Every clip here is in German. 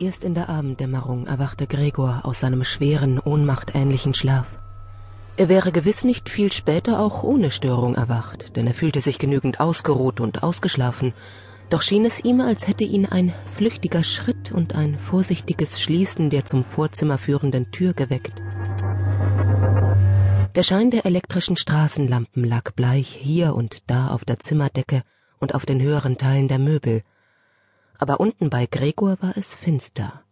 Erst in der Abenddämmerung erwachte Gregor aus seinem schweren, ohnmachtähnlichen Schlaf. Er wäre gewiss nicht viel später auch ohne Störung erwacht, denn er fühlte sich genügend ausgeruht und ausgeschlafen, doch schien es ihm, als hätte ihn ein flüchtiger Schritt und ein vorsichtiges Schließen der zum Vorzimmer führenden Tür geweckt. Der Schein der elektrischen Straßenlampen lag bleich hier und da auf der Zimmerdecke und auf den höheren Teilen der Möbel, aber unten bei Gregor war es finster.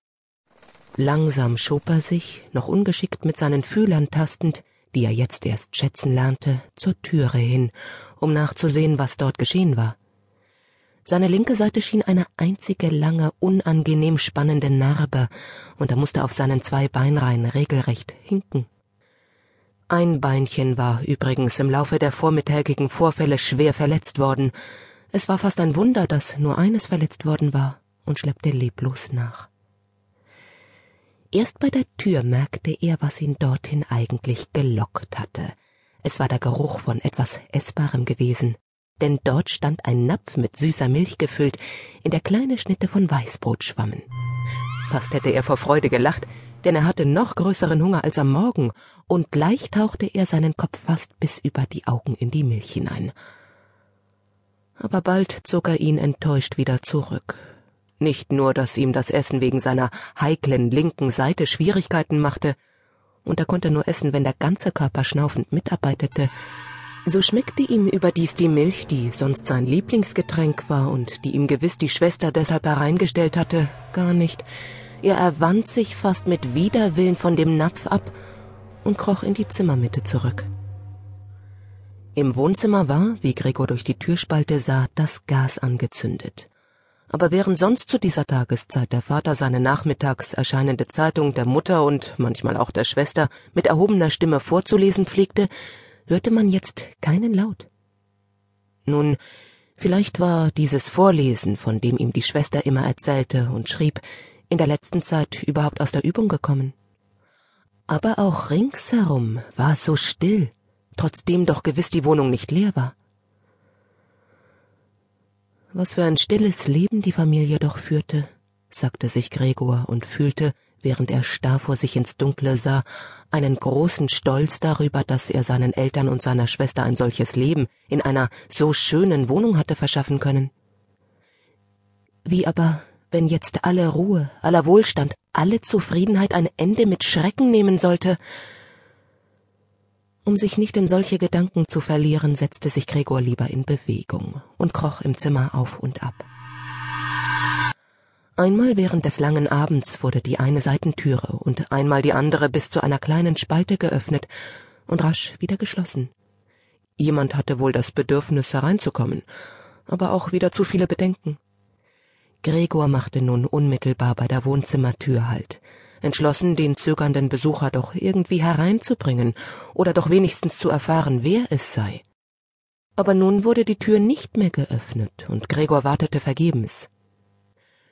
Langsam schob er sich, noch ungeschickt mit seinen Fühlern tastend, die er jetzt erst schätzen lernte, zur Türe hin, um nachzusehen, was dort geschehen war. Seine linke Seite schien eine einzige lange, unangenehm spannende Narbe, und er musste auf seinen zwei Beinreihen regelrecht hinken. Ein Beinchen war übrigens im Laufe der vormittägigen Vorfälle schwer verletzt worden. Es war fast ein Wunder, dass nur eines verletzt worden war und schleppte leblos nach. Erst bei der Tür merkte er, was ihn dorthin eigentlich gelockt hatte. Es war der Geruch von etwas Essbarem gewesen, denn dort stand ein Napf mit süßer Milch gefüllt, in der kleine Schnitte von Weißbrot schwammen. Fast hätte er vor Freude gelacht, denn er hatte noch größeren Hunger als am Morgen, und gleich tauchte er seinen Kopf fast bis über die Augen in die Milch hinein. Aber bald zog er ihn enttäuscht wieder zurück, nicht nur, dass ihm das Essen wegen seiner heiklen linken Seite Schwierigkeiten machte, und er konnte nur essen, wenn der ganze Körper schnaufend mitarbeitete, so schmeckte ihm überdies die Milch, die sonst sein Lieblingsgetränk war und die ihm gewiss die Schwester deshalb hereingestellt hatte, gar nicht. Er erwand sich fast mit Widerwillen von dem Napf ab und kroch in die Zimmermitte zurück. Im Wohnzimmer war, wie Gregor durch die Türspalte sah, das Gas angezündet aber während sonst zu dieser Tageszeit der Vater seine nachmittags erscheinende Zeitung der Mutter und manchmal auch der Schwester mit erhobener Stimme vorzulesen pflegte, hörte man jetzt keinen Laut. Nun, vielleicht war dieses Vorlesen, von dem ihm die Schwester immer erzählte und schrieb, in der letzten Zeit überhaupt aus der Übung gekommen. Aber auch ringsherum war es so still, trotzdem doch gewiss die Wohnung nicht leer war. Was für ein stilles Leben die Familie doch führte, sagte sich Gregor und fühlte, während er starr vor sich ins Dunkle sah, einen großen Stolz darüber, dass er seinen Eltern und seiner Schwester ein solches Leben in einer so schönen Wohnung hatte verschaffen können. Wie aber, wenn jetzt alle Ruhe, aller Wohlstand, alle Zufriedenheit ein Ende mit Schrecken nehmen sollte, um sich nicht in solche Gedanken zu verlieren, setzte sich Gregor lieber in Bewegung und kroch im Zimmer auf und ab. Einmal während des langen Abends wurde die eine Seitentüre und einmal die andere bis zu einer kleinen Spalte geöffnet und rasch wieder geschlossen. Jemand hatte wohl das Bedürfnis hereinzukommen, aber auch wieder zu viele Bedenken. Gregor machte nun unmittelbar bei der Wohnzimmertür Halt, entschlossen, den zögernden Besucher doch irgendwie hereinzubringen oder doch wenigstens zu erfahren, wer es sei. Aber nun wurde die Tür nicht mehr geöffnet, und Gregor wartete vergebens.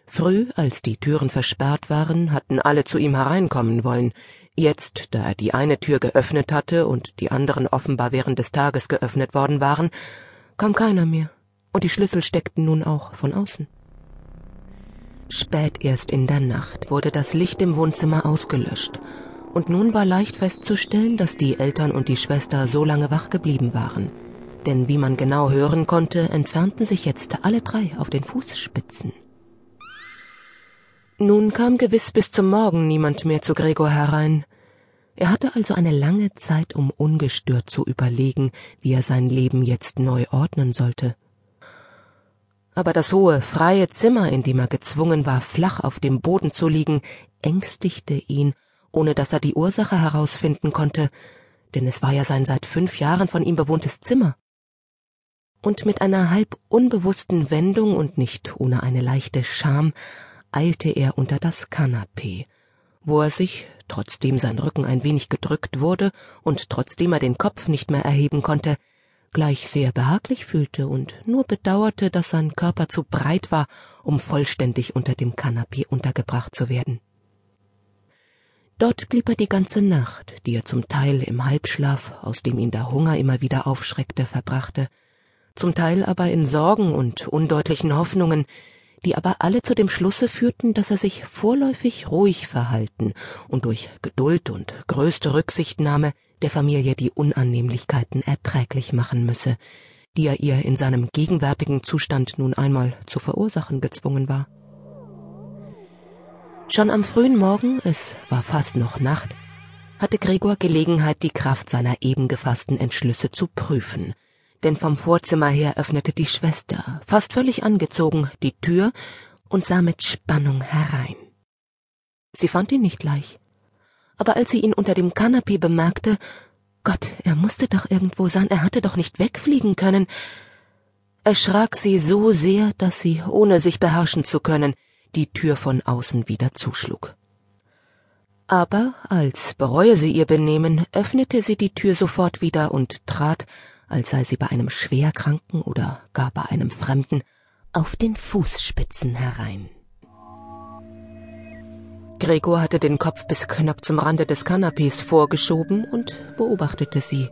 Früh, als die Türen versperrt waren, hatten alle zu ihm hereinkommen wollen. Jetzt, da er die eine Tür geöffnet hatte und die anderen offenbar während des Tages geöffnet worden waren, kam keiner mehr, und die Schlüssel steckten nun auch von außen. Spät erst in der Nacht wurde das Licht im Wohnzimmer ausgelöscht, und nun war leicht festzustellen, dass die Eltern und die Schwester so lange wach geblieben waren. Denn wie man genau hören konnte, entfernten sich jetzt alle drei auf den Fußspitzen. Nun kam gewiss bis zum Morgen niemand mehr zu Gregor herein. Er hatte also eine lange Zeit, um ungestört zu überlegen, wie er sein Leben jetzt neu ordnen sollte aber das hohe, freie Zimmer, in dem er gezwungen war, flach auf dem Boden zu liegen, ängstigte ihn, ohne dass er die Ursache herausfinden konnte, denn es war ja sein seit fünf Jahren von ihm bewohntes Zimmer. Und mit einer halb unbewussten Wendung und nicht ohne eine leichte Scham eilte er unter das Kanapee, wo er sich, trotzdem sein Rücken ein wenig gedrückt wurde und trotzdem er den Kopf nicht mehr erheben konnte, gleich sehr behaglich fühlte und nur bedauerte, dass sein Körper zu breit war, um vollständig unter dem Kanapee untergebracht zu werden. Dort blieb er die ganze Nacht, die er zum Teil im Halbschlaf, aus dem ihn der Hunger immer wieder aufschreckte, verbrachte, zum Teil aber in Sorgen und undeutlichen Hoffnungen, die aber alle zu dem Schlusse führten, dass er sich vorläufig ruhig verhalten und durch Geduld und größte Rücksichtnahme der Familie die Unannehmlichkeiten erträglich machen müsse, die er ihr in seinem gegenwärtigen Zustand nun einmal zu verursachen gezwungen war. Schon am frühen Morgen, es war fast noch Nacht, hatte Gregor Gelegenheit, die Kraft seiner eben gefassten Entschlüsse zu prüfen, denn vom Vorzimmer her öffnete die Schwester, fast völlig angezogen, die Tür und sah mit Spannung herein. Sie fand ihn nicht gleich, aber als sie ihn unter dem Kanapee bemerkte, Gott, er musste doch irgendwo sein, er hatte doch nicht wegfliegen können, erschrak sie so sehr, dass sie, ohne sich beherrschen zu können, die Tür von außen wieder zuschlug. Aber als bereue sie ihr Benehmen, öffnete sie die Tür sofort wieder und trat, als sei sie bei einem Schwerkranken oder gar bei einem Fremden, auf den Fußspitzen herein. Gregor hatte den Kopf bis knapp zum Rande des Kanapees vorgeschoben und beobachtete sie.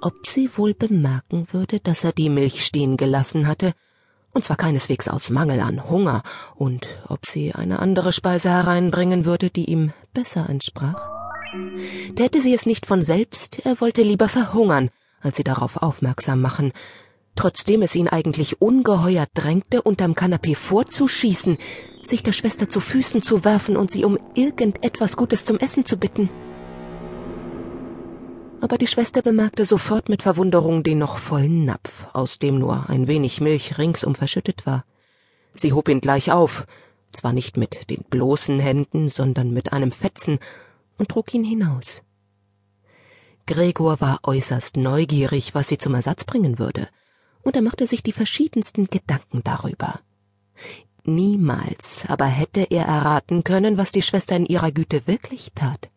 Ob sie wohl bemerken würde, dass er die Milch stehen gelassen hatte, und zwar keineswegs aus Mangel an Hunger, und ob sie eine andere Speise hereinbringen würde, die ihm besser entsprach? Täte sie es nicht von selbst, er wollte lieber verhungern, als sie darauf aufmerksam machen, trotzdem es ihn eigentlich ungeheuer drängte, unterm Kanapee vorzuschießen, sich der Schwester zu Füßen zu werfen und sie um irgendetwas Gutes zum Essen zu bitten. Aber die Schwester bemerkte sofort mit Verwunderung den noch vollen Napf, aus dem nur ein wenig Milch ringsum verschüttet war. Sie hob ihn gleich auf, zwar nicht mit den bloßen Händen, sondern mit einem Fetzen, und trug ihn hinaus. Gregor war äußerst neugierig, was sie zum Ersatz bringen würde, und er machte sich die verschiedensten Gedanken darüber. Niemals aber hätte er erraten können, was die Schwester in ihrer Güte wirklich tat.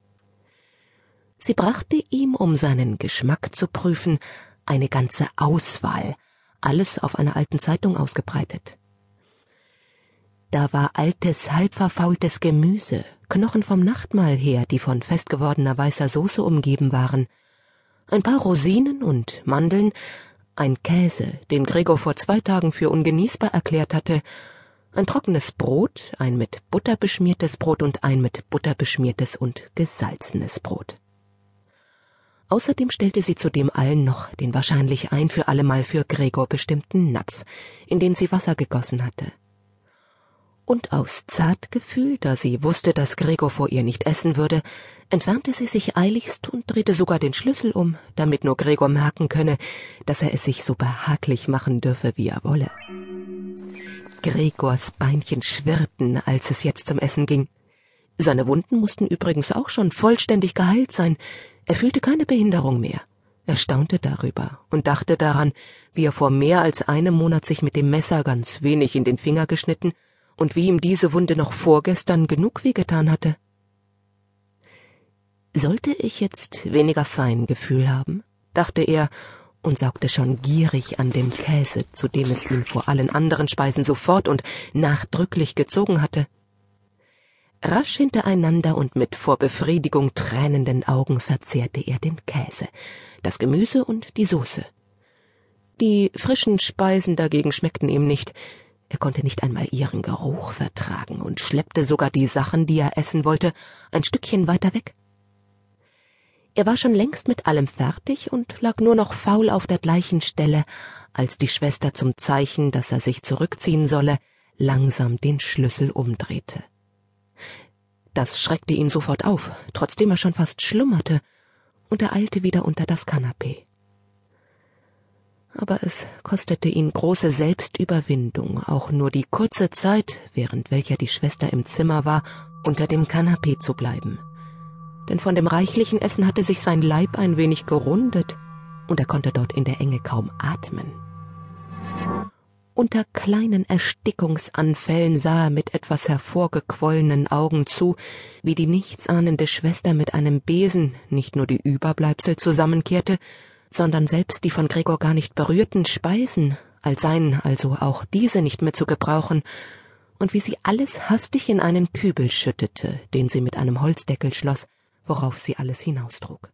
Sie brachte ihm, um seinen Geschmack zu prüfen, eine ganze Auswahl, alles auf einer alten Zeitung ausgebreitet. Da war altes, halbverfaultes Gemüse, Knochen vom Nachtmahl her, die von festgewordener weißer Soße umgeben waren, ein paar Rosinen und Mandeln, ein Käse, den Gregor vor zwei Tagen für ungenießbar erklärt hatte, ein trockenes Brot, ein mit Butter beschmiertes Brot und ein mit Butter beschmiertes und gesalzenes Brot. Außerdem stellte sie zudem allen noch den wahrscheinlich ein für allemal für Gregor bestimmten Napf, in den sie Wasser gegossen hatte und aus Zartgefühl, da sie wusste, dass Gregor vor ihr nicht essen würde, entfernte sie sich eiligst und drehte sogar den Schlüssel um, damit nur Gregor merken könne, dass er es sich so behaglich machen dürfe, wie er wolle. Gregors Beinchen schwirrten, als es jetzt zum Essen ging. Seine Wunden mussten übrigens auch schon vollständig geheilt sein. Er fühlte keine Behinderung mehr. Er staunte darüber und dachte daran, wie er vor mehr als einem Monat sich mit dem Messer ganz wenig in den Finger geschnitten und wie ihm diese Wunde noch vorgestern genug wehgetan hatte. Sollte ich jetzt weniger Feingefühl haben? dachte er und saugte schon gierig an dem Käse, zu dem es ihn vor allen anderen Speisen sofort und nachdrücklich gezogen hatte. Rasch hintereinander und mit vor Befriedigung tränenden Augen verzehrte er den Käse, das Gemüse und die Soße. Die frischen Speisen dagegen schmeckten ihm nicht, er konnte nicht einmal ihren Geruch vertragen und schleppte sogar die Sachen, die er essen wollte, ein Stückchen weiter weg. Er war schon längst mit allem fertig und lag nur noch faul auf der gleichen Stelle, als die Schwester zum Zeichen, dass er sich zurückziehen solle, langsam den Schlüssel umdrehte. Das schreckte ihn sofort auf, trotzdem er schon fast schlummerte, und er eilte wieder unter das Kanapee aber es kostete ihn große Selbstüberwindung, auch nur die kurze Zeit, während welcher die Schwester im Zimmer war, unter dem Kanapee zu bleiben. Denn von dem reichlichen Essen hatte sich sein Leib ein wenig gerundet, und er konnte dort in der Enge kaum atmen. Unter kleinen Erstickungsanfällen sah er mit etwas hervorgequollenen Augen zu, wie die nichtsahnende Schwester mit einem Besen nicht nur die Überbleibsel zusammenkehrte, sondern selbst die von Gregor gar nicht berührten Speisen, als seien also auch diese nicht mehr zu gebrauchen, und wie sie alles hastig in einen Kübel schüttete, den sie mit einem Holzdeckel schloss, worauf sie alles hinaustrug.